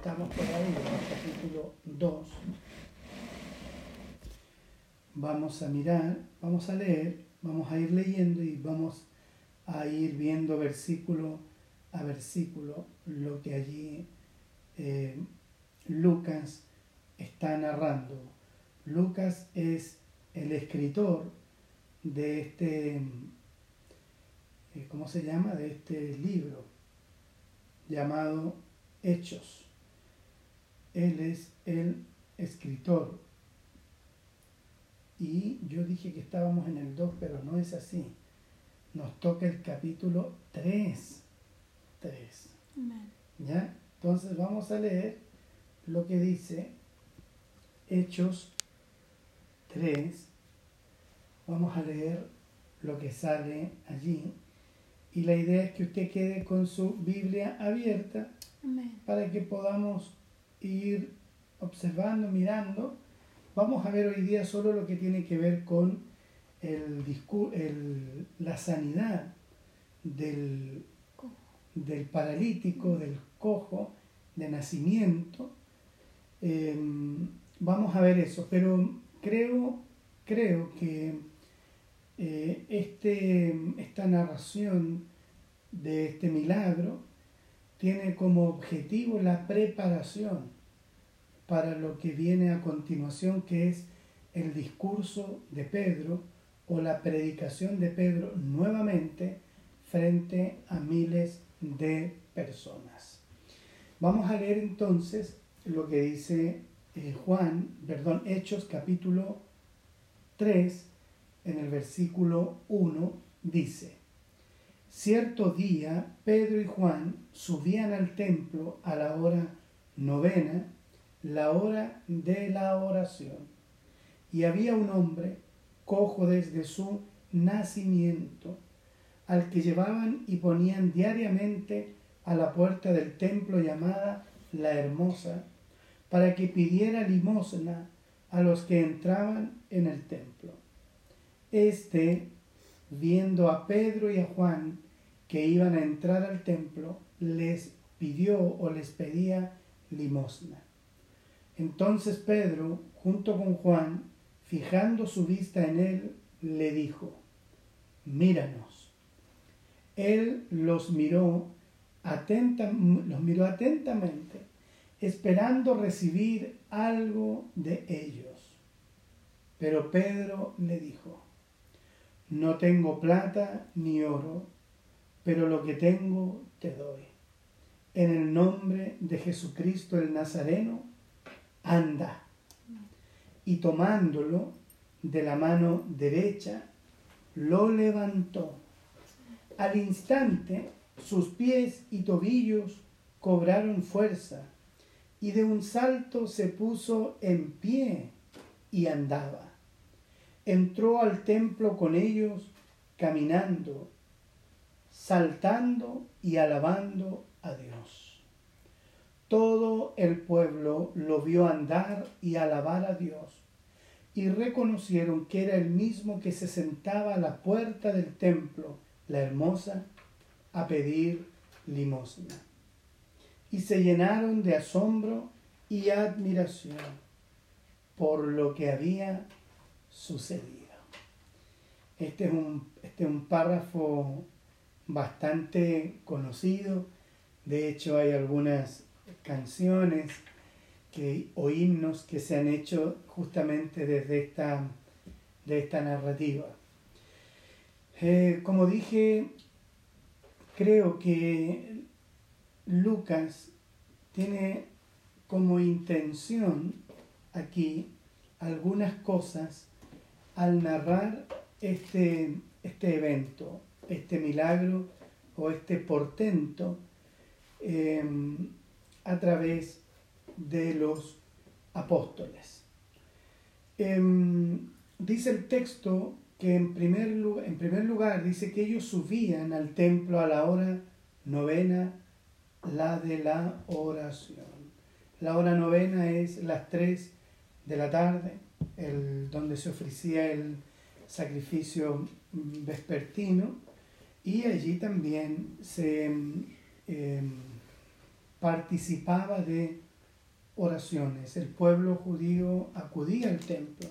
Estamos por ahí en el capítulo 2. Vamos a mirar, vamos a leer, vamos a ir leyendo y vamos a ir viendo versículo a versículo lo que allí eh, Lucas está narrando. Lucas es el escritor de este, eh, ¿cómo se llama? De este libro llamado Hechos. Él es el escritor. Y yo dije que estábamos en el 2, pero no es así. Nos toca el capítulo 3. 3. ¿Ya? Entonces vamos a leer lo que dice Hechos 3. Vamos a leer lo que sale allí. Y la idea es que usted quede con su Biblia abierta para que podamos ir observando, mirando. Vamos a ver hoy día solo lo que tiene que ver con el, el la sanidad del, del paralítico, del cojo, de nacimiento. Em, vamos a ver eso, pero creo, creo que eh, este, esta narración de este milagro tiene como objetivo la preparación para lo que viene a continuación, que es el discurso de Pedro o la predicación de Pedro nuevamente frente a miles de personas. Vamos a leer entonces lo que dice eh, Juan, perdón, Hechos capítulo 3, en el versículo 1, dice, Cierto día Pedro y Juan subían al templo a la hora novena, la hora de la oración, y había un hombre cojo desde su nacimiento, al que llevaban y ponían diariamente a la puerta del templo llamada la Hermosa, para que pidiera limosna a los que entraban en el templo. Este, viendo a Pedro y a Juan que iban a entrar al templo, les pidió o les pedía limosna. Entonces Pedro, junto con Juan, fijando su vista en él, le dijo, míranos. Él los miró, los miró atentamente, esperando recibir algo de ellos. Pero Pedro le dijo, no tengo plata ni oro, pero lo que tengo te doy. En el nombre de Jesucristo el Nazareno, anda. Y tomándolo de la mano derecha, lo levantó. Al instante sus pies y tobillos cobraron fuerza y de un salto se puso en pie y andaba entró al templo con ellos caminando, saltando y alabando a Dios. Todo el pueblo lo vio andar y alabar a Dios y reconocieron que era el mismo que se sentaba a la puerta del templo, la hermosa, a pedir limosna. Y se llenaron de asombro y admiración por lo que había sucedido. Este es un, este es un párrafo bastante conocido. De hecho, hay algunas canciones que, o himnos que se han hecho justamente desde esta, de esta narrativa. Eh, como dije, creo que Lucas tiene como intención aquí algunas cosas al narrar este, este evento, este milagro o este portento em, a través de los apóstoles. Em, dice el texto que en primer, lugar, en primer lugar dice que ellos subían al templo a la hora novena, la de la oración. La hora novena es las tres de la tarde, el, donde se ofrecía el sacrificio vespertino y allí también se em, participaba de oraciones. El pueblo judío acudía al templo,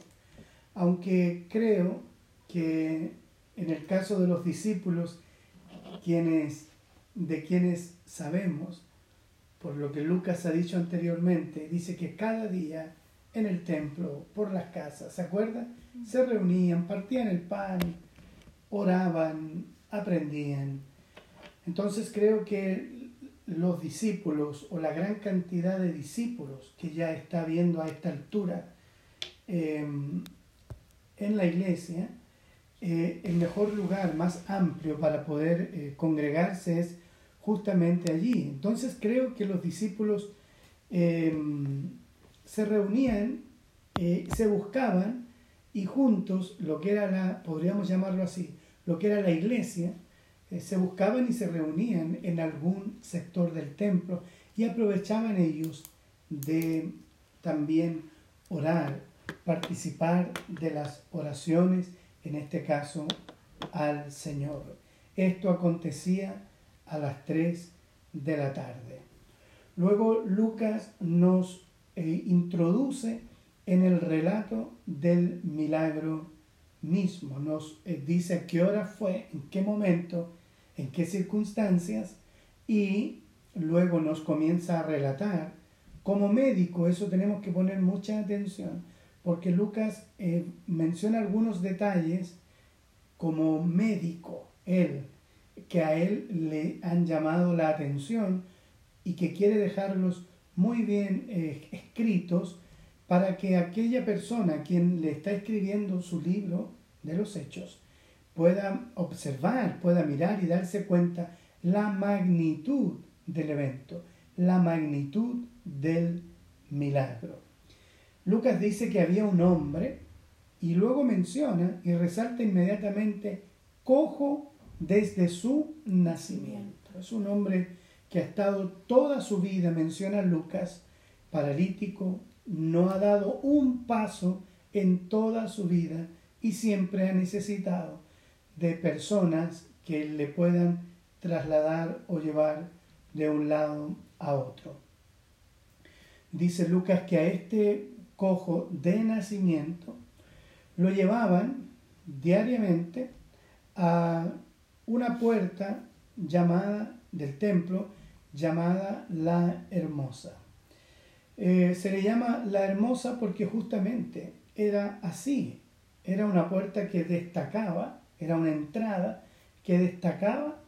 aunque creo que en el caso de los discípulos, quienes, de quienes sabemos, por lo que Lucas ha dicho anteriormente, dice que cada día en el templo, por las casas, ¿se acuerdan? Se reunían, partían el pan, oraban, aprendían. Entonces creo que los discípulos o la gran cantidad de discípulos que ya está viendo a esta altura em, en la iglesia, eh, el mejor lugar más amplio para poder eh, congregarse es justamente allí. Entonces creo que los discípulos em, se reunían, eh, se buscaban y juntos, lo que era la, podríamos llamarlo así, lo que era la iglesia, eh, se buscaban y se reunían en algún sector del templo y aprovechaban ellos de también orar, participar de las oraciones, en este caso al Señor. Esto acontecía a las 3 de la tarde. Luego Lucas nos eh, introduce en el relato del milagro mismo. Nos eh, dice qué hora fue, en qué momento, en qué circunstancias y luego nos comienza a relatar. Como médico, eso tenemos que poner mucha atención, porque Lucas eh, menciona algunos detalles como médico, él, que a él le han llamado la atención y que quiere dejarlos muy bien eh, escritos para que aquella persona quien le está escribiendo su libro de los hechos pueda observar, pueda mirar y darse cuenta la magnitud del evento, la magnitud del milagro. Lucas dice que había un hombre y luego menciona y resalta inmediatamente cojo desde su nacimiento. Es un hombre que ha estado toda su vida, menciona Lucas, paralítico, no ha dado un paso en toda su vida y siempre ha necesitado de personas que le puedan trasladar o llevar de un lado a otro. Dice Lucas que a este cojo de nacimiento lo llevaban diariamente a una puerta llamada del templo llamada la hermosa. Eh, se le llama la hermosa porque justamente era así, era una puerta que destacaba, era una entrada que destacaba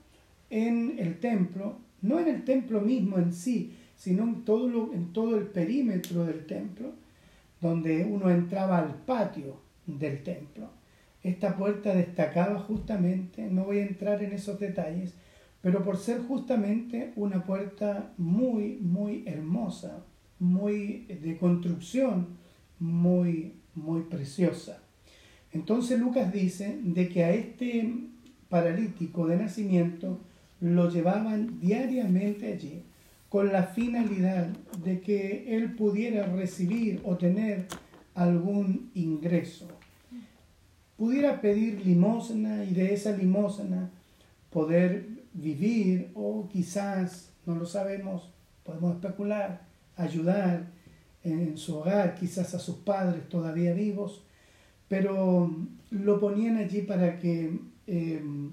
en el templo, no en el templo mismo en sí, sino en todo, en todo el perímetro del templo, donde uno entraba al patio del templo. Esta puerta destacaba justamente, no voy a entrar en esos detalles, pero por ser justamente una puerta muy, muy hermosa, muy de construcción, muy, muy preciosa. Entonces Lucas dice de que a este paralítico de nacimiento lo llevaban diariamente allí con la finalidad de que él pudiera recibir o tener algún ingreso. Pudiera pedir limosna y de esa limosna poder vivir o quizás, no lo sabemos, podemos especular, ayudar en su hogar, quizás a sus padres todavía vivos, pero lo ponían allí para que em,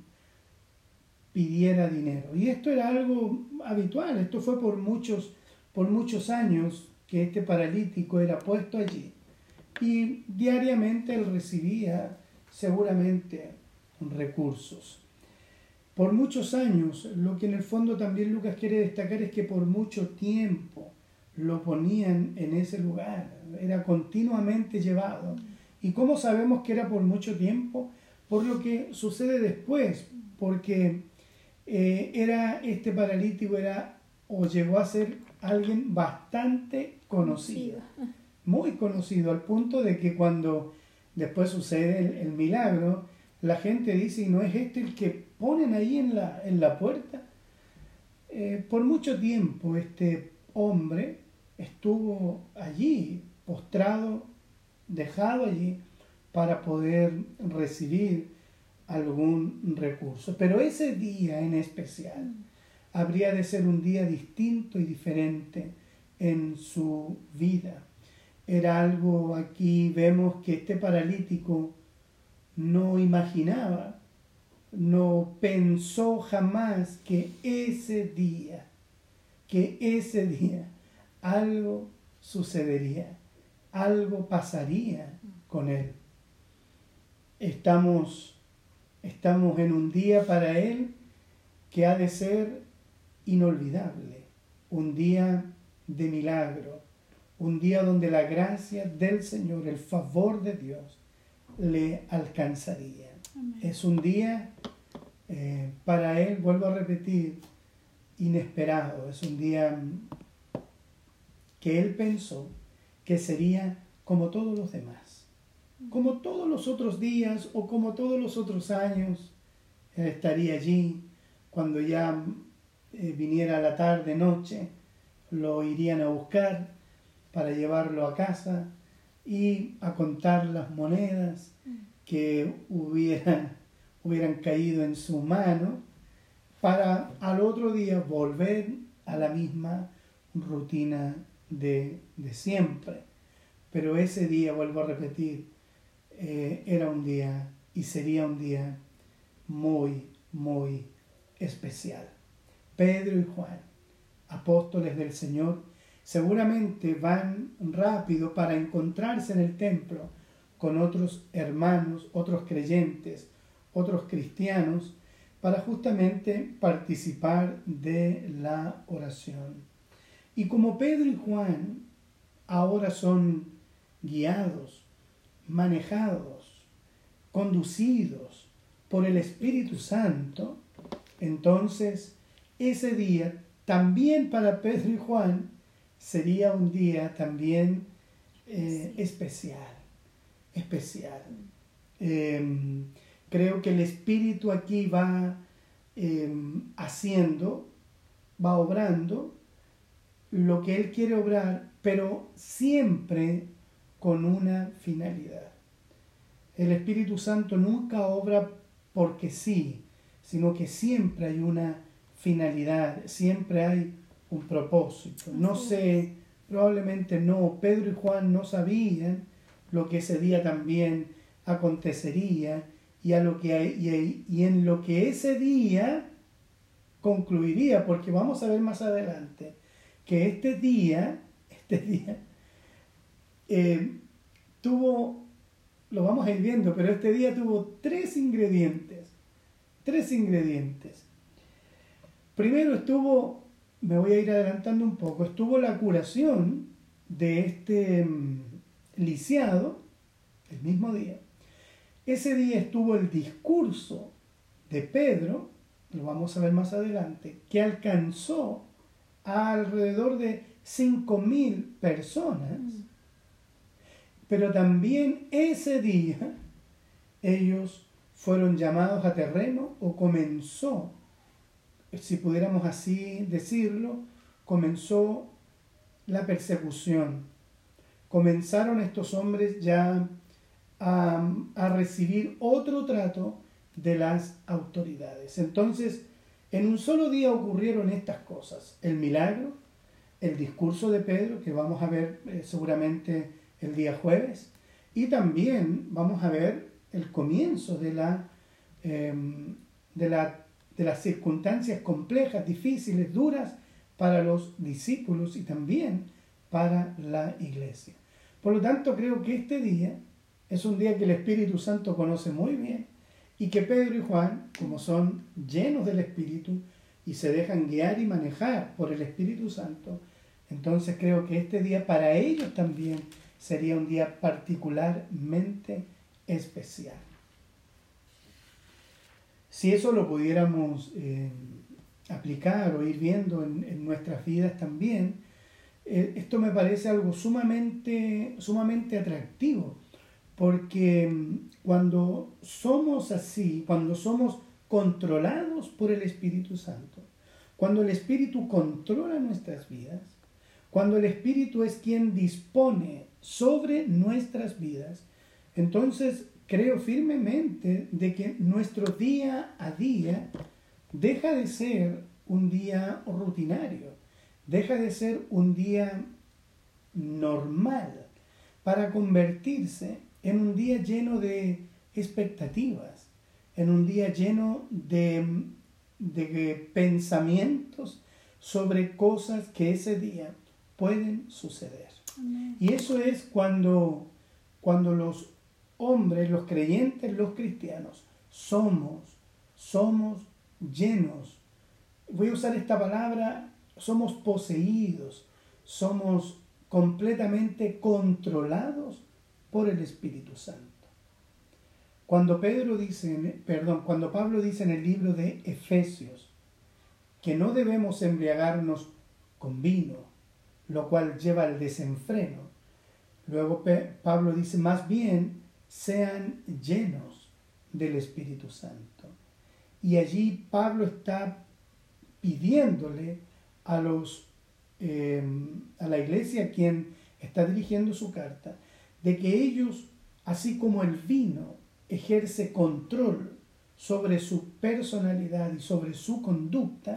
pidiera dinero. Y esto era algo habitual, esto fue por muchos, por muchos años que este paralítico era puesto allí. Y diariamente él recibía seguramente recursos. Por muchos años, lo que en el fondo también Lucas quiere destacar es que por mucho tiempo lo ponían en ese lugar, era continuamente llevado. ¿Y cómo sabemos que era por mucho tiempo? Por lo que sucede después, porque eh, era este paralítico era o llegó a ser alguien bastante conocido, muy conocido, al punto de que cuando después sucede el milagro, la gente dice, ¿y no es este el que ponen ahí en la, en la puerta? Eh, por mucho tiempo este hombre estuvo allí, postrado, dejado allí, para poder recibir algún recurso. Pero ese día en especial habría de ser un día distinto y diferente en su vida. Era algo aquí, vemos que este paralítico no imaginaba, no pensó jamás que ese día, que ese día algo sucedería, algo pasaría con él. Estamos, estamos en un día para él que ha de ser inolvidable, un día de milagro, un día donde la gracia del Señor, el favor de Dios, le alcanzaría. Es un día eh, para él, vuelvo a repetir, inesperado, es un día que él pensó que sería como todos los demás, como todos los otros días o como todos los otros años, estaría allí cuando ya eh, viniera la tarde, noche, lo irían a buscar para llevarlo a casa y a contar las monedas que hubieran caído en su mano para al otro día volver a la misma rutina de, siempre. Pero ese día, vuelvo a repetir, eh, era un día y sería un día muy, muy especial. Pedro y Juan, apóstoles del Señor, seguramente van rápido para encontrarse en el templo con otros hermanos, otros creyentes, otros cristianos, para justamente participar de la oración. Y como Pedro y Juan ahora son guiados, manejados, conducidos por el Espíritu Santo, entonces ese día también para Pedro y Juan sería un día también eh, especial, especial. Em, creo que el Espíritu aquí va em, haciendo, va obrando lo que Él quiere obrar, pero siempre con una finalidad. El Espíritu Santo nunca obra porque sí, sino que siempre hay una finalidad, siempre hay un propósito. No sé, probablemente no, Pedro y Juan no sabían lo que ese día también acontecería y, a lo que, y, y en lo que ese día concluiría, porque vamos a ver más adelante que este día, este día, eh, tuvo, lo vamos a ir viendo, pero este día tuvo tres ingredientes, tres ingredientes. Primero estuvo, me voy a ir adelantando un poco, estuvo la curación de este mm, lisiado el mismo día. Ese día estuvo el discurso de Pedro, lo vamos a ver más adelante, que alcanzó a alrededor de 5.000 personas. Pero también ese día ellos fueron llamados a terreno o comenzó si pudiéramos así decirlo, comenzó la persecución. Comenzaron estos hombres ya a, recibir otro trato de las autoridades. Entonces, en un solo día ocurrieron estas cosas. El milagro, el discurso de Pedro, que vamos a ver eh, seguramente el día jueves, y también vamos a ver el comienzo de la, em, de la de las circunstancias complejas, difíciles, duras para los discípulos y también para la iglesia. Por lo tanto, creo que este día es un día que el Espíritu Santo conoce muy bien y que Pedro y Juan, como son llenos del Espíritu y se dejan guiar y manejar por el Espíritu Santo, entonces creo que este día para ellos también sería un día particularmente especial. Si eso lo pudiéramos eh, aplicar o ir viendo en, nuestras vidas también, eh, esto me parece algo sumamente, sumamente atractivo, porque mm, cuando somos así, cuando somos controlados por el Espíritu Santo, cuando el Espíritu controla nuestras vidas, cuando el Espíritu es quien dispone sobre nuestras vidas, entonces creo firmemente de que nuestro día a día deja de ser un día rutinario, deja de ser un día normal para convertirse en un día lleno de expectativas, en un día lleno de, de pensamientos sobre cosas que ese día pueden suceder. Y eso es cuando, cuando los hombres, los creyentes, los cristianos, somos, somos llenos. Voy a usar esta palabra, somos poseídos, somos completamente controlados por el Espíritu Santo. Cuando Pedro dice, perdón, cuando Pablo dice en el libro de Efesios que no debemos embriagarnos con vino, lo cual lleva al desenfreno. Luego Pablo dice, más bien sean llenos del Espíritu Santo. Y allí Pablo está pidiéndole a los Em, a la iglesia a quien está dirigiendo su carta, de que ellos, así como el vino ejerce control sobre su personalidad y sobre su conducta,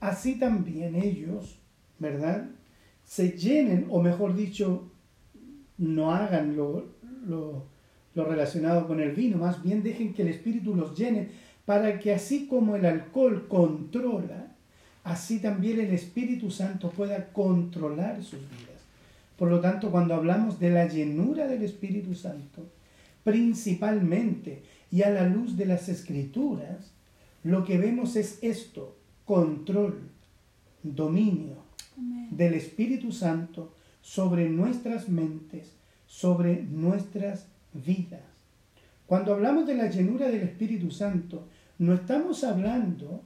así también ellos, ¿verdad? Se llenen, o mejor dicho, no hagan lo, lo, relacionado con el vino, más bien dejen que el Espíritu los llene para que así como el alcohol controla, así también el Espíritu Santo pueda controlar sus vidas. Por lo tanto, cuando hablamos de la llenura del Espíritu Santo, principalmente y a la luz de las escrituras, lo que vemos es esto, control, dominio del Espíritu Santo sobre nuestras mentes, sobre nuestras vidas. Cuando hablamos de la llenura del Espíritu Santo, no estamos hablando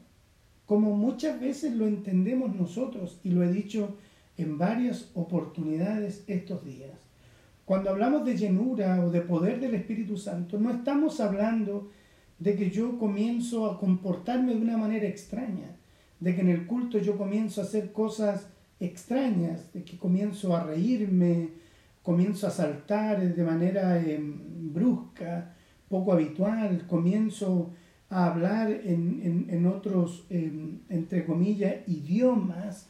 como muchas veces lo entendemos nosotros, y lo he dicho en varias oportunidades estos días. Cuando hablamos de llenura o de poder del Espíritu Santo, no estamos hablando de que yo comienzo a comportarme de una manera extraña, de que en el culto yo comienzo a hacer cosas extrañas, de que comienzo a reírme, comienzo a saltar de manera em, brusca, poco habitual, comienzo a hablar en, otros, em, entre comillas, idiomas.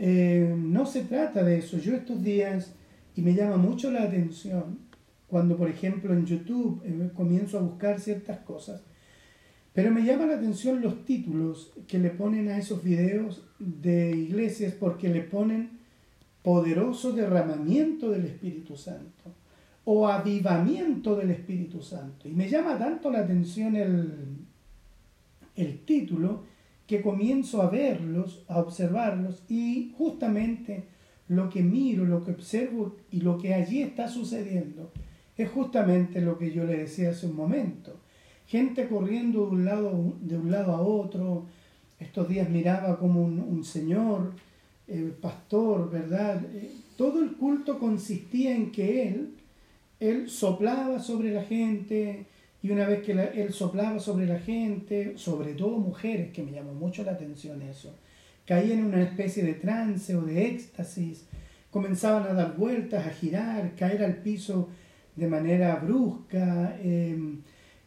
Eh, no se trata de eso. Yo estos días, y me llama mucho la atención, cuando por ejemplo en YouTube eh, comienzo a buscar ciertas cosas, pero me llama la atención los títulos que le ponen a esos videos de iglesias porque le ponen poderoso derramamiento del Espíritu Santo o avivamiento del Espíritu Santo. Y me llama tanto la atención el, el título que comienzo a verlos, a observarlos y justamente lo que miro, lo que observo y lo que allí está sucediendo es justamente lo que yo le decía hace un momento. Gente corriendo de un lado, de un lado a otro. Estos días miraba como un, señor, el pastor, ¿verdad? Eh, todo el culto consistía en que él él soplaba sobre la gente y una vez que él soplaba sobre la gente, sobre todo mujeres, que me llamó mucho la atención eso, caían en una especie de trance o de éxtasis, comenzaban a dar vueltas, a girar, caer al piso de manera brusca, em,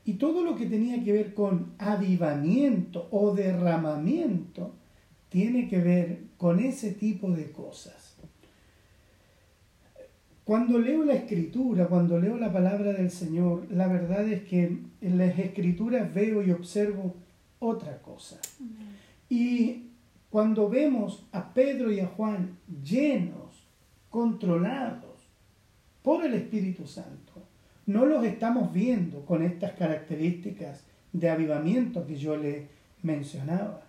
y todo lo que tenía que ver con avivamiento o derramamiento tiene que ver con ese tipo de cosas. Cuando leo la escritura, cuando leo la palabra del Señor, la verdad es que en las escrituras veo y observo otra cosa. Y cuando vemos a Pedro y a Juan llenos, controlados por el Espíritu Santo, no los estamos viendo con estas características de avivamiento que yo le mencionaba,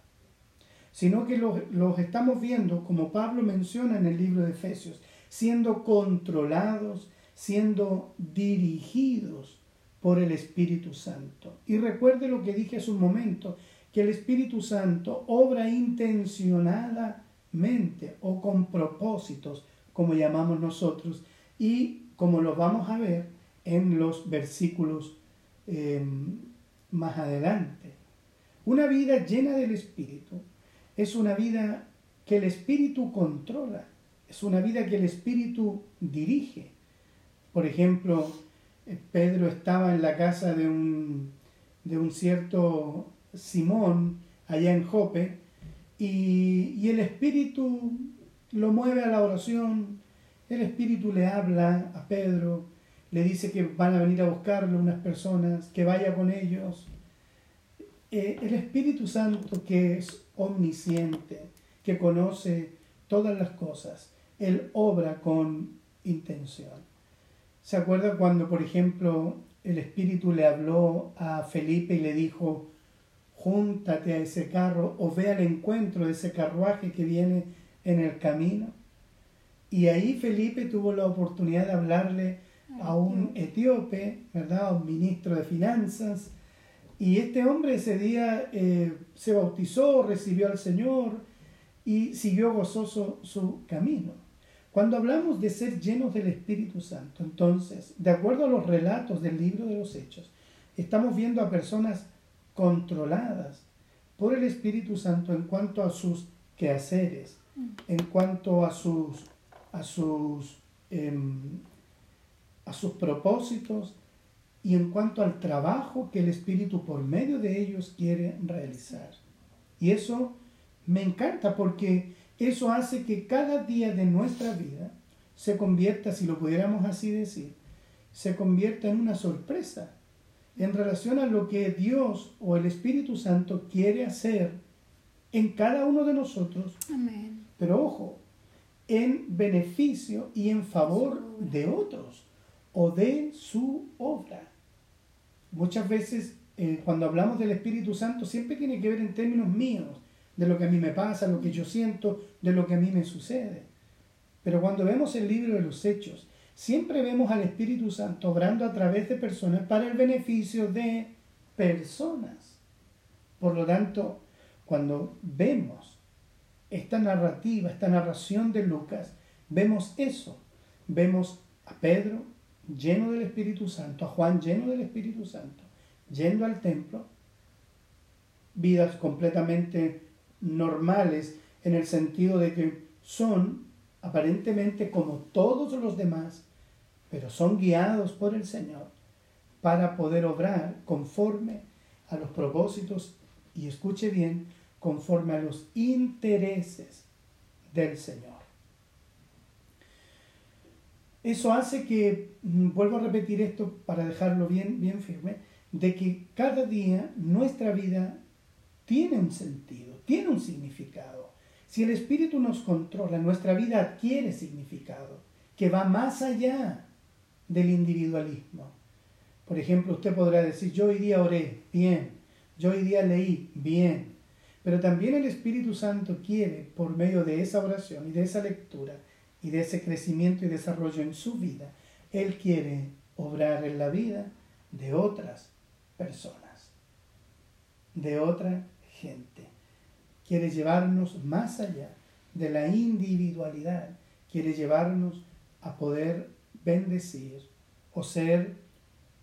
sino que los, los estamos viendo, como Pablo menciona en el libro de Efesios, siendo controlados, siendo dirigidos por el Espíritu Santo. Y recuerde lo que dije hace un momento, que el Espíritu Santo obra intencionadamente o con propósitos, como llamamos nosotros, y como lo vamos a ver en los versículos em, más adelante. Una vida llena del Espíritu es una vida que el Espíritu controla es una vida que el Espíritu dirige. Por ejemplo, eh, Pedro estaba en la casa de un, de un cierto Simón allá en Jope y, el Espíritu lo mueve a la oración, el Espíritu le habla a Pedro, le dice que van a venir a buscarlo unas personas, que vaya con ellos. Eh, el Espíritu Santo que es omnisciente, que conoce todas las cosas, Él obra con intención. ¿Se acuerda cuando, por ejemplo, el Espíritu le habló a Felipe y le dijo, júntate a ese carro o ve al encuentro de ese carruaje que viene en el camino. Y ahí Felipe tuvo la oportunidad de hablarle a un etíope, ¿verdad? A un ministro de finanzas. Y este hombre ese día eh, se bautizó, recibió al Señor y siguió gozoso su camino. Cuando hablamos de ser llenos del Espíritu Santo, entonces, de acuerdo a los relatos del libro de los Hechos, estamos viendo a personas controladas por el Espíritu Santo en cuanto a sus quehaceres, en cuanto a sus, a sus, em, a sus propósitos y en cuanto al trabajo que el Espíritu por medio de ellos quiere realizar. Y eso me encanta porque eso hace que cada día de nuestra vida se convierta, si lo pudiéramos así decir, se convierta en una sorpresa en relación a lo que Dios o el Espíritu Santo quiere hacer en cada uno de nosotros. Amén. Pero ojo, en beneficio y en favor de otros o de su obra. Muchas veces eh, cuando hablamos del Espíritu Santo siempre tiene que ver en términos míos, de lo que a mí me pasa, lo que yo siento, de lo que a mí me sucede. Pero cuando vemos el libro de los Hechos, Siempre vemos al Espíritu Santo obrando a través de personas para el beneficio de personas. Por lo tanto, cuando vemos esta narrativa, esta narración de Lucas, vemos eso. Vemos a Pedro lleno del Espíritu Santo, a Juan lleno del Espíritu Santo, yendo al templo, vidas completamente normales en el sentido de que son aparentemente como todos los demás, pero son guiados por el Señor para poder obrar conforme a los propósitos y escuche bien, conforme a los intereses del Señor. Eso hace que, mm, vuelvo a repetir esto para dejarlo bien, bien firme, de que cada día nuestra vida tiene un sentido, tiene un significado. Si el Espíritu nos controla, nuestra vida adquiere significado, que va más allá del individualismo. Por ejemplo, usted podrá decir, yo hoy día oré, bien, yo hoy día leí, bien, pero también el Espíritu Santo quiere, por medio de esa oración y de esa lectura y de ese crecimiento y desarrollo en su vida, Él quiere obrar en la vida de otras personas, de otra gente quiere llevarnos más allá de la individualidad, quiere llevarnos a poder bendecir o ser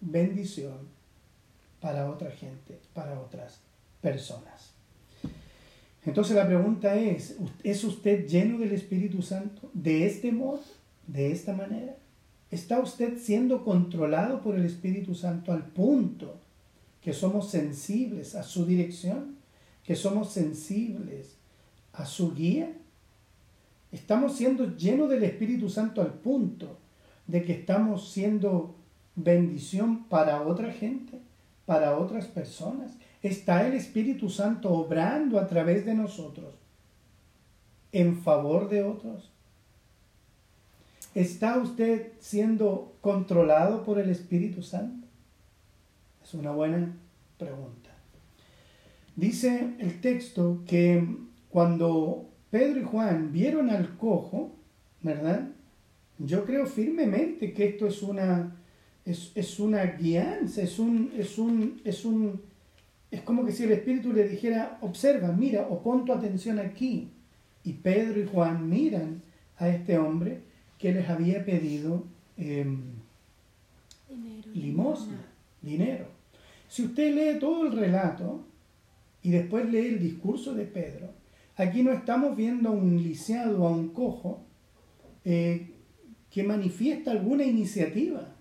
bendición para otra gente, para otras personas. Entonces la pregunta es, ¿es usted lleno del Espíritu Santo de este modo, de esta manera? ¿Está usted siendo controlado por el Espíritu Santo al punto que somos sensibles a su dirección? Que somos sensibles a su guía? ¿Estamos siendo llenos del Espíritu Santo al punto de que estamos siendo bendición para otra gente, para otras personas? ¿Está el Espíritu Santo obrando a través de nosotros en favor de otros? ¿Está usted siendo controlado por el Espíritu Santo? Es una buena pregunta. Dice el texto que cuando Pedro y Juan vieron al cojo, ¿verdad? Yo creo firmemente que esto es una, es, una guianza, es un, es un, es un, es como que si el Espíritu le dijera, observa, mira, o pon tu atención aquí. Y Pedro y Juan miran a este hombre que les había pedido em, limosna, dinero. Si usted lee todo el relato, y después lee el discurso de Pedro, aquí no estamos viendo a un lisiado, a un cojo, eh, que manifiesta alguna iniciativa.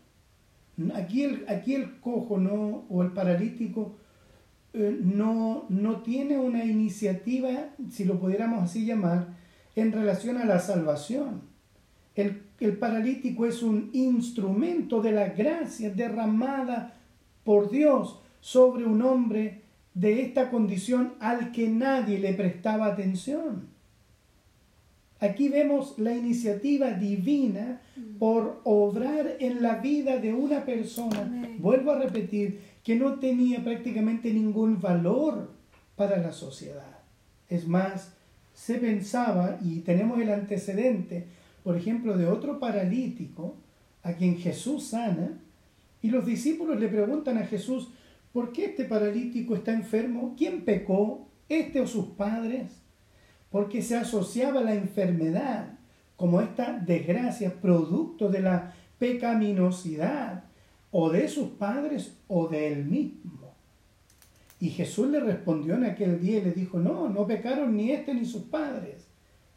Aquí el, aquí el cojo no, o el paralítico eh, no, no tiene una iniciativa, si lo pudiéramos así llamar, en relación a la salvación. El, el paralítico es un instrumento de la gracia derramada por Dios sobre un hombre de esta condición al que nadie le prestaba atención. Aquí vemos la iniciativa divina por obrar en la vida de una persona, vuelvo a repetir, que no tenía prácticamente ningún valor para la sociedad. Es más, se pensaba, y tenemos el antecedente, por ejemplo, de otro paralítico a quien Jesús sana, y los discípulos le preguntan a Jesús, ¿por qué este paralítico está enfermo? ¿Quién pecó? ¿Este o sus padres? porque se asociaba la enfermedad como esta desgracia producto de la pecaminosidad o de sus padres o de él mismo. Y Jesús le respondió en aquel día y le dijo, no, no pecaron ni este ni sus padres.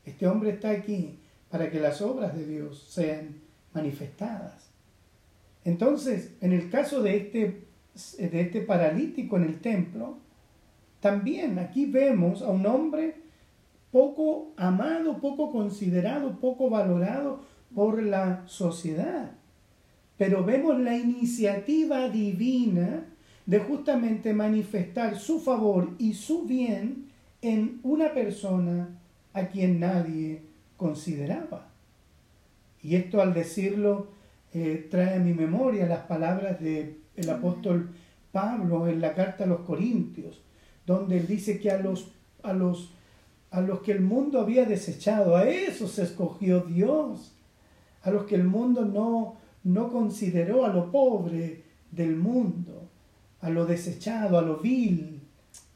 Este hombre está aquí para que las obras de Dios sean manifestadas. Entonces, en el caso de este, de este paralítico en el templo, también aquí vemos a un hombre poco amado, poco considerado, poco valorado por la sociedad. Pero vemos la iniciativa divina de justamente manifestar su favor y su bien en una persona a quien nadie consideraba. Y esto al decirlo eh, trae a mi memoria las palabras del el apóstol Pablo en la carta a los Corintios, donde él dice que a los, a los a los que el mundo había desechado, a eso se escogió Dios, a los que el mundo no, no consideró, a lo pobre del mundo, a lo desechado, a lo vil,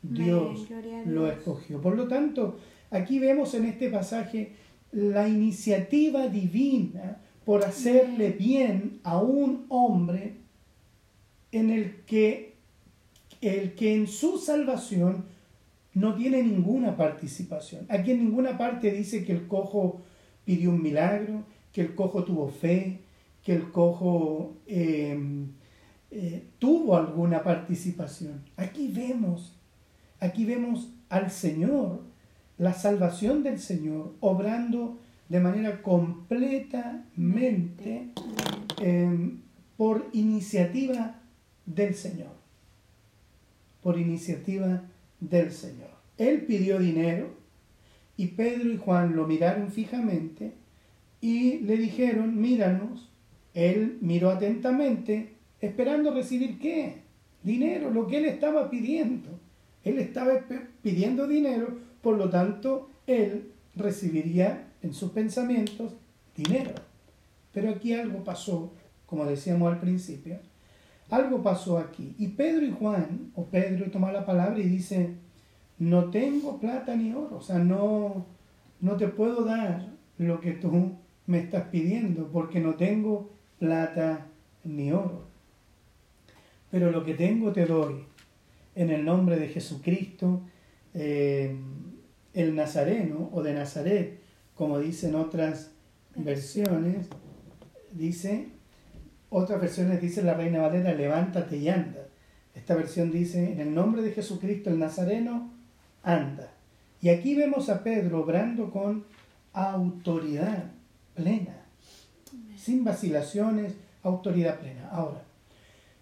Dios lo escogió. Por lo tanto, aquí vemos en este pasaje la iniciativa divina por hacerle bien a un hombre en el que el que en su salvación no tiene ninguna participación. Aquí en ninguna parte dice que el cojo pidió un milagro, que el cojo tuvo fe, que el cojo em, eh, tuvo alguna participación. Aquí vemos, aquí vemos al Señor, la salvación del Señor, obrando de manera completamente em, por iniciativa del Señor. Por iniciativa del Señor. Él pidió dinero y Pedro y Juan lo miraron fijamente y le dijeron, míranos. Él miró atentamente, esperando recibir qué? Dinero, lo que él estaba pidiendo. Él estaba pidiendo dinero, por lo tanto, él recibiría en sus pensamientos dinero. Pero aquí algo pasó, como decíamos al principio, algo pasó aquí. Y Pedro y Juan, o Pedro toma la palabra y dice, no tengo plata ni oro, o sea, no, no te puedo dar lo que tú me estás pidiendo, porque no tengo plata ni oro. Pero lo que tengo te doy. En el nombre de Jesucristo, eh, el Nazareno o de Nazaret, como dicen otras versiones, dice, otras versiones dice la Reina Valera, levántate y anda. Esta versión dice, en el nombre de Jesucristo el Nazareno, anda. Y aquí vemos a Pedro obrando con autoridad plena, sin vacilaciones, autoridad plena. Ahora,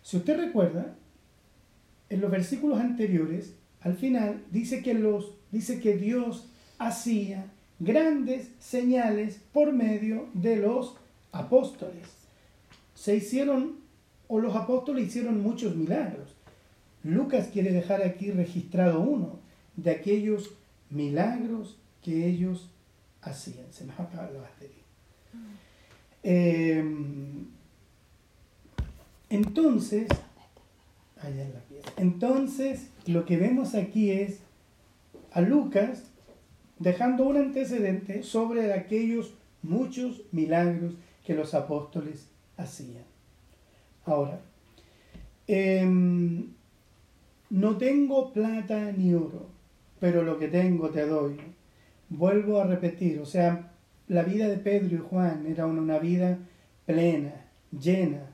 si usted recuerda, en los versículos anteriores, al final dice que los dice que Dios hacía grandes señales por medio de los apóstoles. Se hicieron o los apóstoles hicieron muchos milagros. Lucas quiere dejar aquí registrado uno, de aquellos milagros que ellos hacían. Se me acaba la batería. Em, entonces, allá en la pieza. Entonces, lo que vemos aquí es a Lucas dejando un antecedente sobre aquellos muchos milagros que los apóstoles hacían. Ahora, em, no tengo plata ni oro, pero lo que tengo te doy. Vuelvo a repetir, o sea, la vida de Pedro y Juan era una vida plena, llena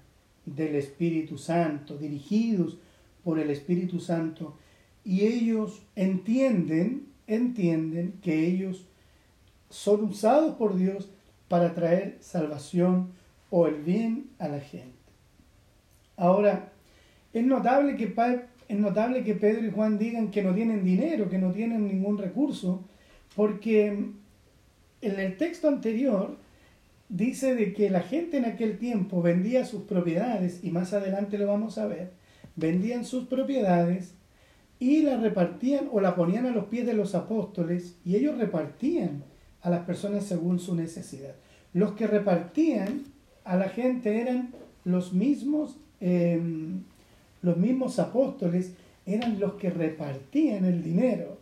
del Espíritu Santo, dirigidos por el Espíritu Santo, y ellos entienden, entienden que ellos son usados por Dios para traer salvación o el bien a la gente. Ahora, es notable que, es notable que Pedro y Juan digan que no tienen dinero, que no tienen ningún recurso, porque en el texto anterior dice de que la gente en aquel tiempo vendía sus propiedades, y más adelante lo vamos a ver, vendían sus propiedades y las repartían o la ponían a los pies de los apóstoles y ellos repartían a las personas según su necesidad. Los que repartían a la gente eran los mismos, em, los mismos apóstoles, eran los que repartían el dinero.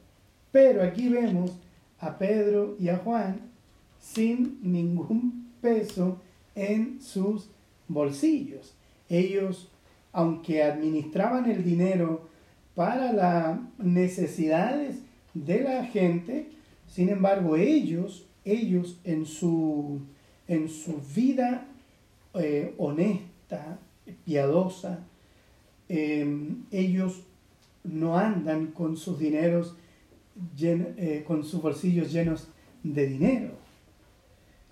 Pero aquí vemos a Pedro y a Juan sin ningún peso en sus bolsillos. Ellos, aunque administraban el dinero para las necesidades de la gente, sin embargo ellos, ellos en su, en su vida eh, honesta, piadosa, em, ellos no andan con sus dineros, eh, con sus bolsillos llenos de dinero.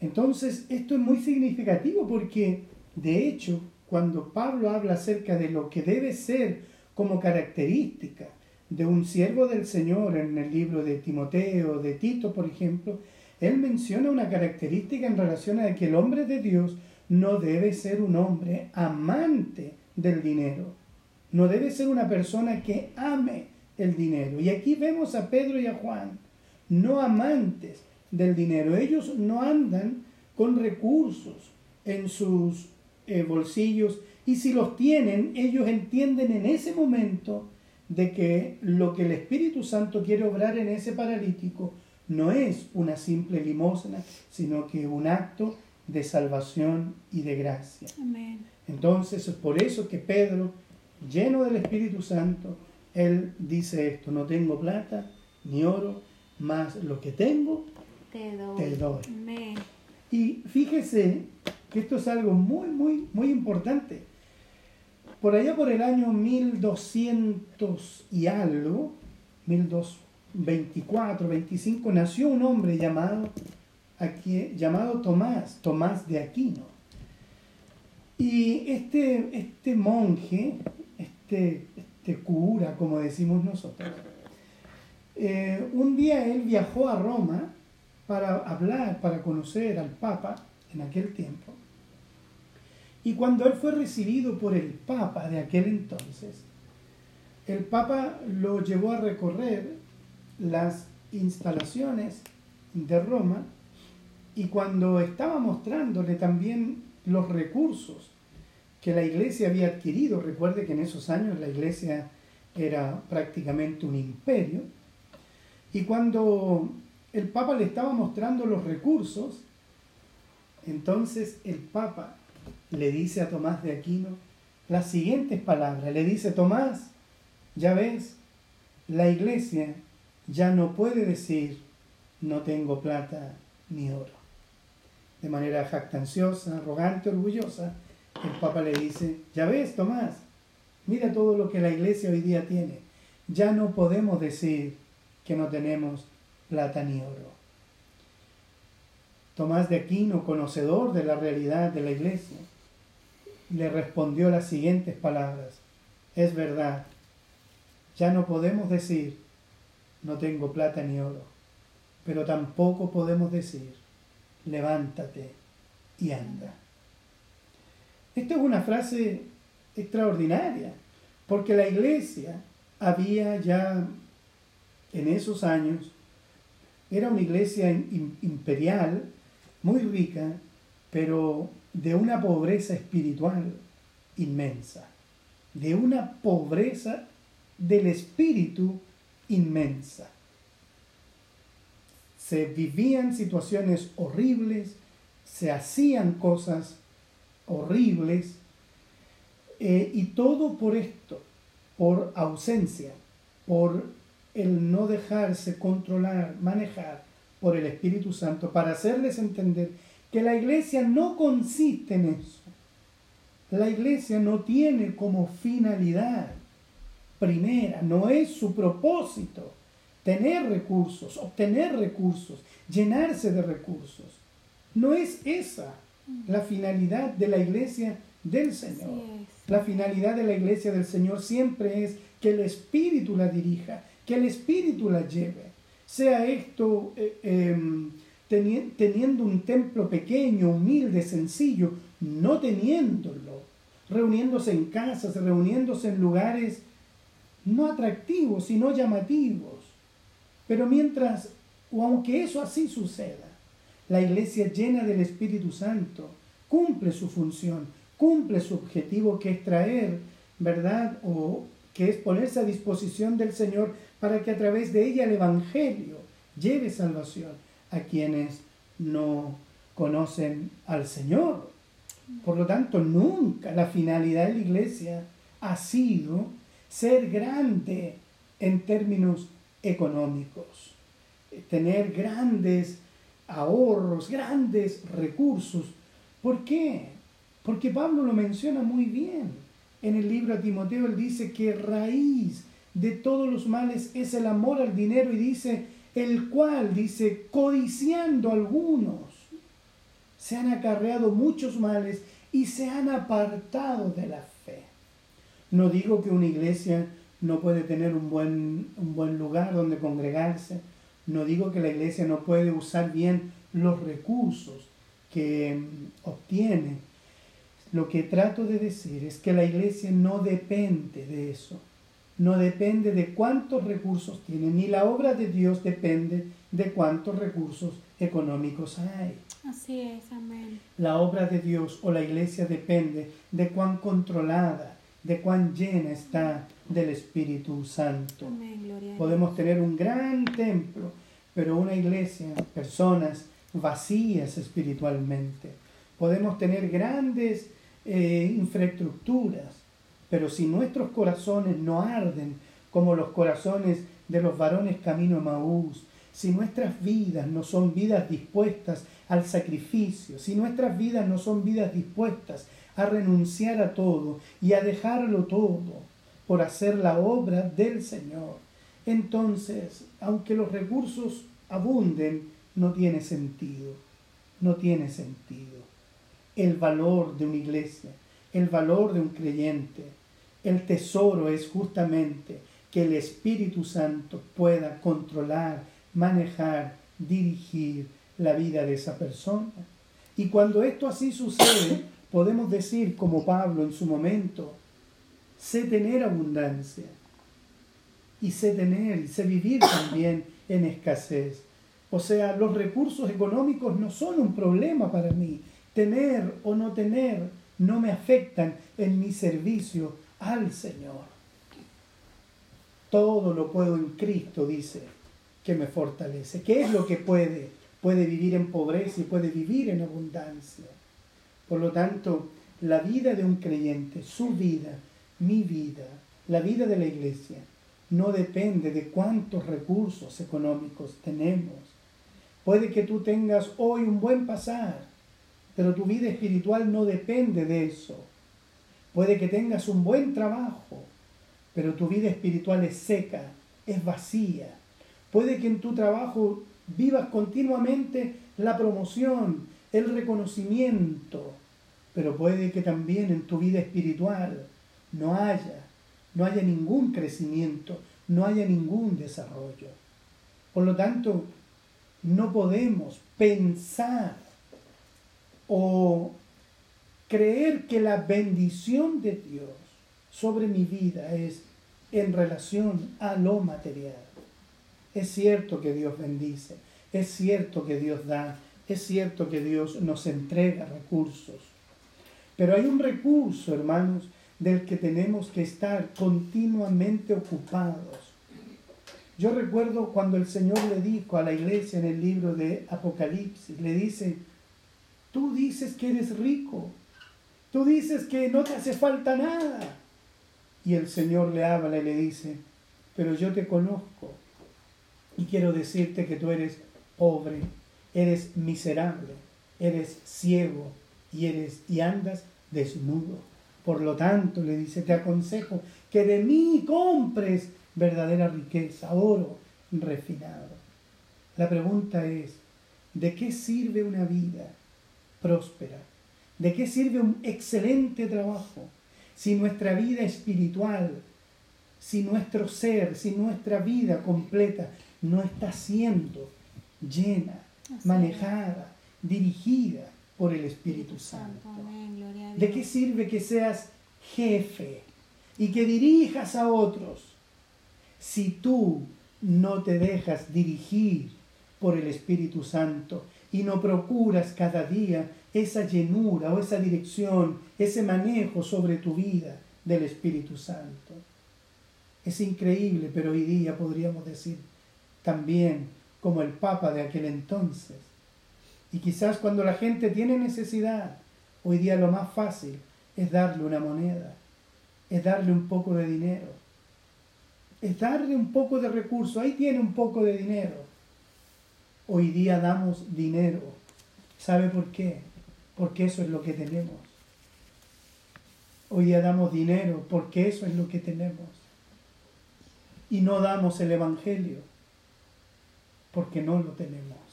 Entonces, esto es muy significativo porque, de hecho, cuando Pablo habla acerca de lo que debe ser como característica de un siervo del Señor en el libro de Timoteo, de Tito, por ejemplo, él menciona una característica en relación a que el hombre de Dios no debe ser un hombre amante del dinero, no debe ser una persona que ame el dinero. Y aquí vemos a Pedro y a Juan, no amantes del dinero. Ellos no andan con recursos en sus eh, bolsillos y si los tienen, ellos entienden en ese momento de que lo que el Espíritu Santo quiere obrar en ese paralítico no es una simple limosna, sino que un acto de salvación y de gracia. Entonces es por eso que Pedro, lleno del Espíritu Santo, él dice esto, no tengo plata ni oro, más lo que tengo te doy. Y fíjese que esto es algo muy, muy, muy importante. Por allá por el año 1200 y algo, 1224, 25, nació un hombre llamado, aquí, llamado Tomás, Tomás de Aquino. Y este, este monje, este, este cura, como decimos nosotros, eh, un día él viajó a Roma para hablar, para conocer al Papa en aquel tiempo. Y cuando él fue recibido por el Papa de aquel entonces, el Papa lo llevó a recorrer las instalaciones de Roma y cuando estaba mostrándole también los recursos que la iglesia había adquirido, recuerde que en esos años la iglesia era prácticamente un imperio, y cuando el Papa le estaba mostrando los recursos, entonces el Papa le dice a Tomás de Aquino las siguientes palabras. Le dice, Tomás, ya ves, la iglesia ya no puede decir, no tengo plata ni oro. De manera jactanciosa, arrogante, orgullosa, el Papa le dice, ya ves, Tomás, mira todo lo que la iglesia hoy día tiene. Ya no podemos decir que no tenemos plata ni oro. Tomás de Aquino, conocedor de la realidad de la iglesia, le respondió las siguientes palabras. Es verdad, ya no podemos decir, no tengo plata ni oro, pero tampoco podemos decir, levántate y anda. Esta es una frase extraordinaria, porque la iglesia había ya en esos años era una iglesia imperial, muy rica, pero de una pobreza espiritual inmensa, de una pobreza del espíritu inmensa. Se vivían situaciones horribles, se hacían cosas horribles, eh, y todo por esto, por ausencia, por el no dejarse controlar, manejar por el Espíritu Santo para hacerles entender que la iglesia no consiste en eso. La iglesia no tiene como finalidad primera, no es su propósito tener recursos, obtener recursos, llenarse de recursos. No es esa la finalidad de la iglesia del Señor. La finalidad de la iglesia del Señor siempre es que el Espíritu la dirija, que el Espíritu la lleve. Sea esto eh, em, teniendo un templo pequeño, humilde, sencillo, no teniéndolo, reuniéndose en casas, reuniéndose en lugares no atractivos, sino llamativos. Pero mientras, o aunque eso así suceda, la iglesia llena del Espíritu Santo cumple su función, cumple su objetivo que es traer, ¿verdad? O que es ponerse a disposición del Señor para que a través de ella el Evangelio lleve salvación a quienes no conocen al Señor. Por lo tanto, nunca la finalidad de la iglesia ha sido ser grande en términos económicos, tener grandes ahorros, grandes recursos. ¿Por qué? Porque Pablo lo menciona muy bien. En el libro a Timoteo él dice que raíz de todos los males es el amor al dinero y dice, el cual, dice, codiciando algunos, se han acarreado muchos males y se han apartado de la fe. No digo que una iglesia no puede tener un buen, un buen lugar donde congregarse, no digo que la iglesia no puede usar bien los recursos que mm, obtiene. Lo que trato de decir es que la iglesia no depende de eso, no depende de cuántos recursos tiene, ni la obra de Dios depende de cuántos recursos económicos hay. Así es, amén. La obra de Dios o la iglesia depende de cuán controlada, de cuán llena está del Espíritu Santo. Podemos tener un gran templo, pero una iglesia, personas vacías espiritualmente. Podemos tener grandes eh, infraestructuras, pero si nuestros corazones no arden como los corazones de los varones camino a Maús, si nuestras vidas no son vidas dispuestas al sacrificio, si nuestras vidas no son vidas dispuestas a renunciar a todo y a dejarlo todo, por hacer la obra del Señor. Entonces, aunque los recursos abunden, no tiene sentido, no tiene sentido. El valor de una iglesia, el valor de un creyente, el tesoro es justamente que el Espíritu Santo pueda controlar, manejar, dirigir la vida de esa persona. Y cuando esto así sucede, podemos decir, como Pablo en su momento, sé tener abundancia y sé tener y sé vivir también en escasez. O sea, los recursos económicos no son un problema para mí. Tener o no tener no me afectan en mi servicio al Señor. Todo lo puedo en Cristo, dice, que me fortalece. ¿Qué es lo que puede? Puede vivir en pobreza y puede vivir en abundancia. Por lo tanto, la vida de un creyente, su vida, mi vida, la vida de la iglesia, no depende de cuántos recursos económicos tenemos. Puede que tú tengas hoy un buen pasar, pero tu vida espiritual no depende de eso. Puede que tengas un buen trabajo, pero tu vida espiritual es seca, es vacía. Puede que en tu trabajo vivas continuamente la promoción, el reconocimiento, pero puede que también en tu vida espiritual no haya, no haya ningún crecimiento, no haya ningún desarrollo. Por lo tanto, no podemos pensar o creer que la bendición de Dios sobre mi vida es en relación a lo material. Es cierto que Dios bendice, es cierto que Dios da, es cierto que Dios nos entrega recursos, pero hay un recurso, hermanos, del que tenemos que estar continuamente ocupados. Yo recuerdo cuando el Señor le dijo a la iglesia en el libro de Apocalipsis, le dice, tú dices que eres rico, tú dices que no te hace falta nada. Y el Señor le habla y le dice, pero yo te conozco y quiero decirte que tú eres pobre, eres miserable, eres ciego y, eres, y andas desnudo. Por lo tanto, le dice, te aconsejo que de mí compres verdadera riqueza, oro refinado. La pregunta es, ¿de qué sirve una vida próspera? ¿De qué sirve un excelente trabajo si nuestra vida espiritual, si nuestro ser, si nuestra vida completa no está siendo llena, manejada, dirigida por el Espíritu Santo? ¿De qué sirve que seas jefe y que dirijas a otros si tú no te dejas dirigir por el Espíritu Santo y no procuras cada día esa llenura o esa dirección, ese manejo sobre tu vida del Espíritu Santo. Es increíble, pero hoy día podríamos decir también como el Papa de aquel entonces. Y quizás cuando la gente tiene necesidad, hoy día lo más fácil es darle una moneda, es darle un poco de dinero, es darle un poco de recursos. Ahí tiene un poco de dinero. Hoy día damos dinero. ¿Sabe por qué? Porque eso es lo que tenemos. Hoy día damos dinero porque eso es lo que tenemos. Y no damos el Evangelio porque no lo tenemos.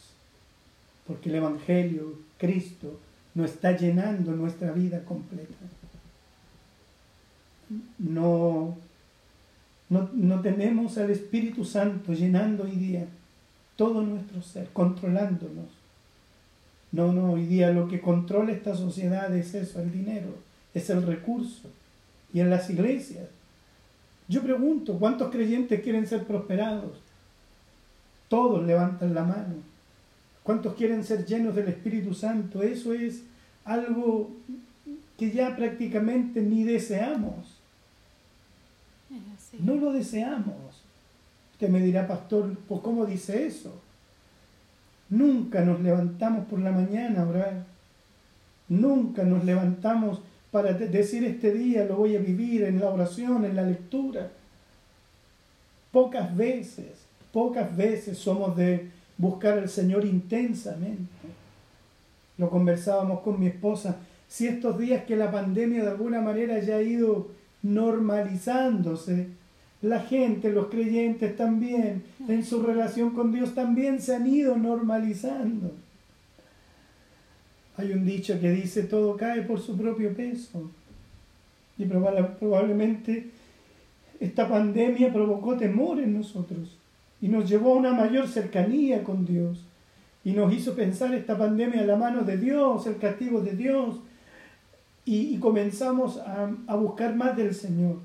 Porque el Evangelio, Cristo, no está llenando nuestra vida completa. No, no, no tenemos al Espíritu Santo llenando hoy día todo nuestro ser, controlándonos. No, no, hoy día lo que controla esta sociedad es eso, el dinero, es el recurso. Y en las iglesias, yo pregunto, ¿cuántos creyentes quieren ser prosperados? Todos levantan la mano. ¿Cuántos quieren ser llenos del Espíritu Santo? Eso es algo que ya prácticamente ni deseamos. No lo deseamos. Usted me dirá, pastor, ¿pues cómo dice eso? Nunca nos levantamos por la mañana a orar. Nunca nos levantamos para decir este día lo voy a vivir en la oración, en la lectura. Pocas veces, pocas veces somos de buscar al Señor intensamente. Lo conversábamos con mi esposa. Si estos días que la pandemia de alguna manera ya ha ido normalizándose, la gente, los creyentes también, en su relación con Dios también se han ido normalizando. Hay un dicho que dice, todo cae por su propio peso. Y probablemente esta pandemia provocó temor en nosotros y nos llevó a una mayor cercanía con Dios. Y nos hizo pensar esta pandemia en la mano de Dios, el castigo de Dios. Y, comenzamos a, a buscar más del Señor.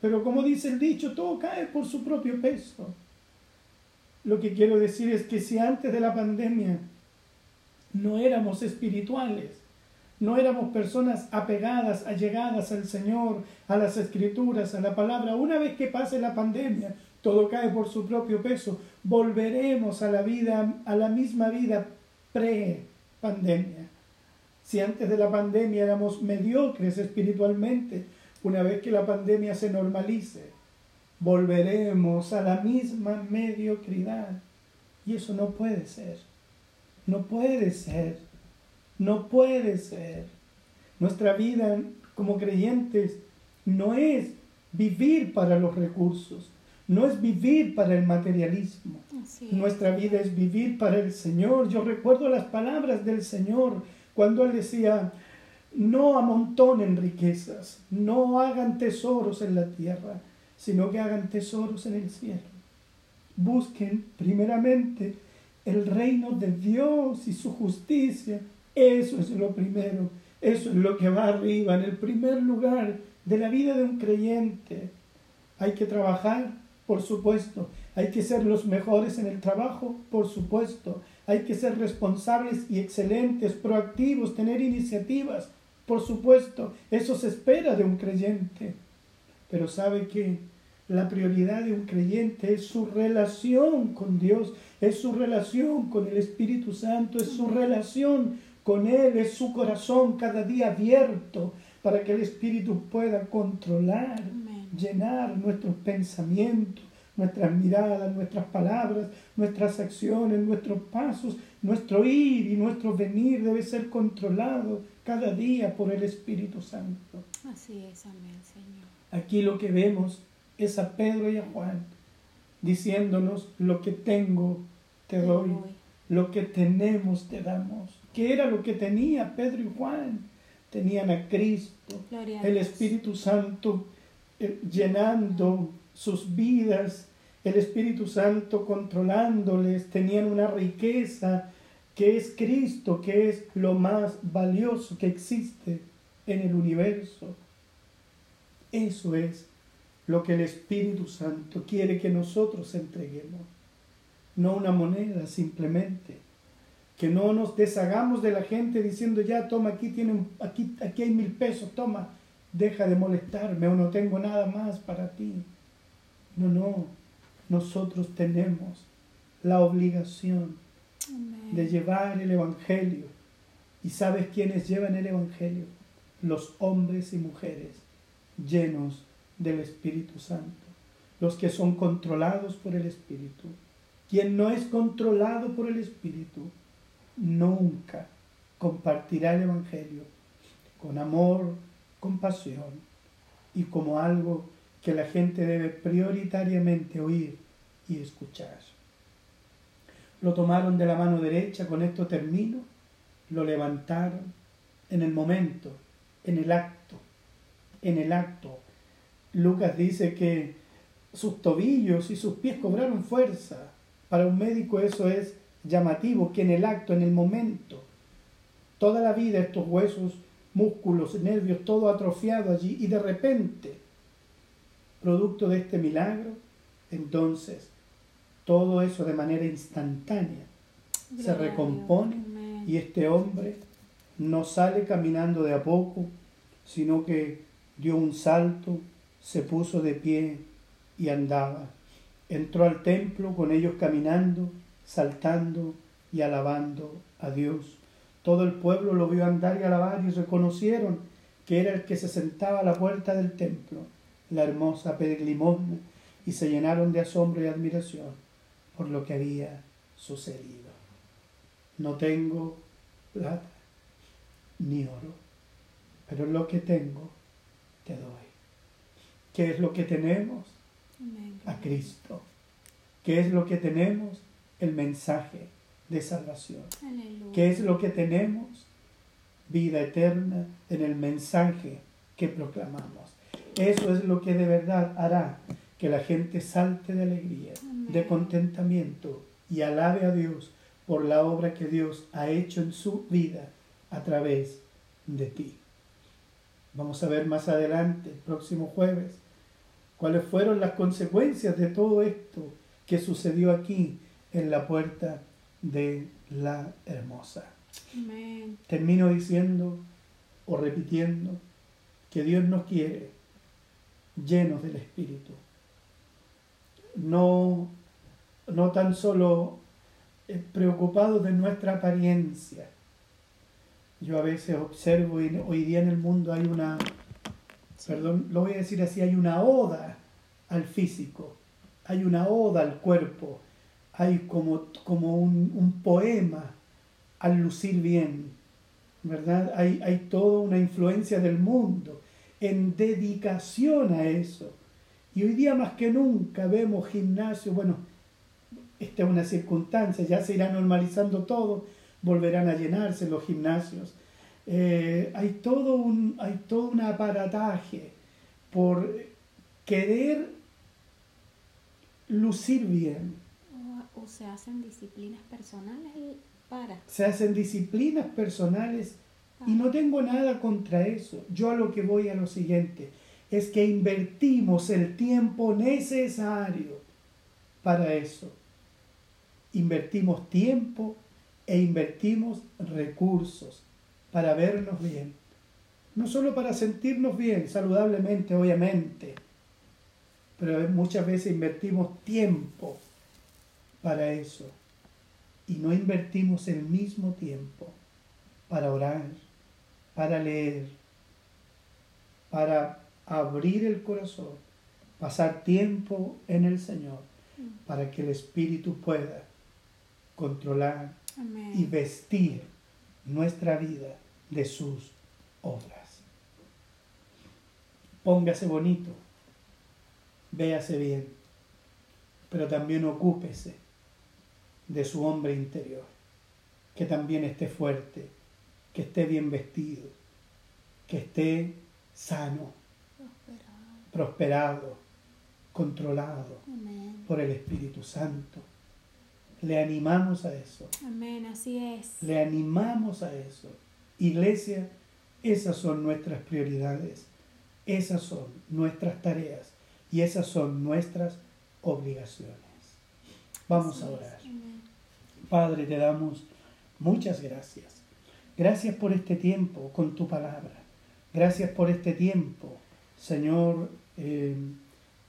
Pero como dice el dicho, todo cae por su propio peso. Lo que quiero decir es que si antes de la pandemia no éramos espirituales, no éramos personas apegadas, allegadas al Señor, a las escrituras, a la palabra, una vez que pase la pandemia, todo cae por su propio peso, volveremos a la vida, a la misma vida pre-pandemia. Si antes de la pandemia éramos mediocres espiritualmente, una vez que la pandemia se normalice, volveremos a la misma mediocridad. Y eso no puede ser. No puede ser. No puede ser. Nuestra vida como creyentes no es vivir para los recursos, no es vivir para el materialismo. Nuestra vida es vivir para el Señor. Yo recuerdo las palabras del Señor cuando Él decía, no amontonen riquezas, no hagan tesoros en la tierra, sino que hagan tesoros en el cielo. Busquen primeramente el reino de Dios y su justicia. Eso es lo primero, eso es lo que va arriba, en el primer lugar de la vida de un creyente. Hay que trabajar, por supuesto. Hay que ser los mejores en el trabajo, por supuesto. Hay que ser responsables y excelentes, proactivos, tener iniciativas, por supuesto, eso se espera de un creyente. Pero sabe que la prioridad de un creyente es su relación con Dios, es su relación con el Espíritu Santo, es su relación con Él, es su corazón cada día abierto para que el Espíritu pueda controlar, llenar nuestros pensamientos, nuestras miradas, nuestras palabras, nuestras acciones, nuestros pasos, nuestro ir y nuestro venir debe ser controlado cada día por el Espíritu Santo. Así es, amén, Señor. Aquí lo que vemos es a Pedro y a Juan diciéndonos, lo que tengo te doy, lo que tenemos te damos. ¿Qué era lo que tenía Pedro y Juan? Tenían a Cristo, el Espíritu Santo llenando sus vidas, el Espíritu Santo controlándoles, tenían una riqueza que es Cristo, que es lo más valioso que existe en el universo. Eso es lo que el Espíritu Santo quiere que nosotros entreguemos. No una moneda simplemente. Que no nos deshagamos de la gente diciendo, ya, toma, aquí, tiene aquí, aquí hay mil pesos, toma, deja de molestarme o no tengo nada más para ti. No, no, nosotros tenemos la obligación de llevar el Evangelio. ¿Y sabes quiénes llevan el Evangelio? Los hombres y mujeres llenos del Espíritu Santo, los que son controlados por el Espíritu. Quien no es controlado por el Espíritu nunca compartirá el Evangelio con amor, compasión y como algo que la gente debe prioritariamente oír y escuchar. Lo tomaron de la mano derecha, con esto termino, lo levantaron en el momento, en el acto, en el acto. Lucas dice que sus tobillos y sus pies cobraron fuerza. Para un médico eso es llamativo, que en el acto, en el momento, toda la vida estos huesos, músculos, nervios, todo atrofiado allí y de repente, producto de este milagro, entonces todo eso de manera instantánea se recompone y este hombre no sale caminando de a poco, sino que dio un salto, se puso de pie y andaba. Entró al templo con ellos caminando, saltando y alabando a Dios. Todo el pueblo lo vio andar y alabar y reconocieron que era el que se sentaba a la puerta del templo, la hermosa Pedro y se llenaron de asombro y admiración por lo que había sucedido. No tengo plata ni oro, pero lo que tengo te doy. ¿Qué es lo que tenemos? A Cristo. ¿Qué es lo que tenemos? El mensaje de salvación. ¿Qué es lo que tenemos? Vida eterna en el mensaje que proclamamos. Eso es lo que de verdad hará que la gente salte de alegría, de contentamiento y alabe a Dios por la obra que Dios ha hecho en su vida a través de ti. Vamos a ver más adelante, el próximo jueves, cuáles fueron las consecuencias de todo esto que sucedió aquí en la puerta de la hermosa. Termino diciendo o repitiendo que Dios nos quiere llenos del Espíritu no, no tan solo eh, preocupados de nuestra apariencia. Yo a veces observo y hoy día en el mundo hay una, perdón, lo voy a decir así, hay una oda al físico, hay una oda al cuerpo, hay como, como un, un poema al lucir bien, ¿verdad? Hay, hay toda una influencia del mundo en dedicación a eso. Y hoy día más que nunca vemos gimnasios, bueno, esta es una circunstancia, ya se irá normalizando todo, volverán a llenarse los gimnasios. Eh, hay, todo un, hay todo un aparataje por querer lucir bien. O, se hacen disciplinas personales para. Se hacen disciplinas personales y no tengo nada contra eso. Yo a lo que voy a lo siguiente es que invertimos el tiempo necesario para eso. Invertimos tiempo e invertimos recursos para vernos bien. No solo para sentirnos bien, saludablemente, obviamente, pero muchas veces invertimos tiempo para eso y no invertimos el mismo tiempo para orar, para leer, para abrir el corazón, pasar tiempo en el Señor, mm. para que el Espíritu pueda controlar y vestir nuestra vida de sus obras. Póngase bonito, véase bien, pero también ocúpese de su hombre interior, que también esté fuerte, que esté bien vestido, que esté sano, prosperado, controlado por el Espíritu Santo. Le animamos a eso. Amén, así es. Le animamos a eso. Iglesia, esas son nuestras prioridades, esas son nuestras tareas y esas son nuestras obligaciones. Vamos a orar. Padre, te damos muchas gracias. Gracias por este tiempo con tu palabra. Gracias por este tiempo, Señor, eh,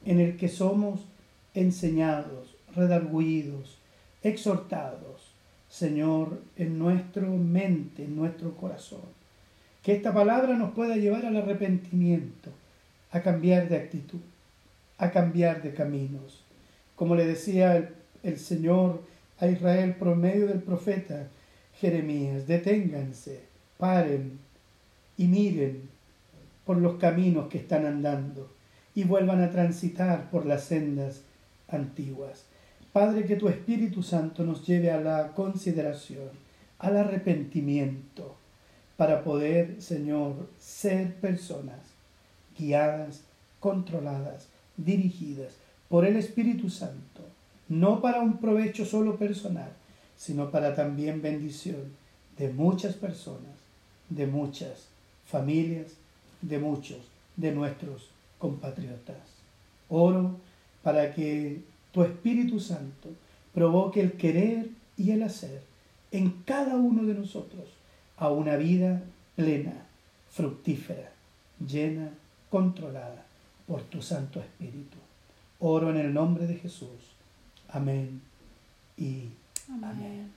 en el que somos enseñados, redarguidos, exhortados, Señor, en nuestra mente, en nuestro corazón. Que esta palabra nos pueda llevar al arrepentimiento, a cambiar de actitud, a cambiar de caminos. Como le decía el, el Señor a Israel por medio del profeta Jeremías, deténganse, paren y miren por los caminos que están andando y vuelvan a transitar por las sendas antiguas. Padre, que tu Espíritu Santo nos lleve a la consideración, al arrepentimiento, para poder, Señor, ser personas guiadas, controladas, dirigidas por el Espíritu Santo, no para un provecho solo personal, sino para también bendición de muchas personas, de muchas familias, de muchos de nuestros compatriotas. Oro para que tu Espíritu Santo provoque el querer y el hacer en cada uno de nosotros a una vida plena, fructífera, llena, controlada por tu Santo Espíritu. Oro en el nombre de Jesús. Amén y amén.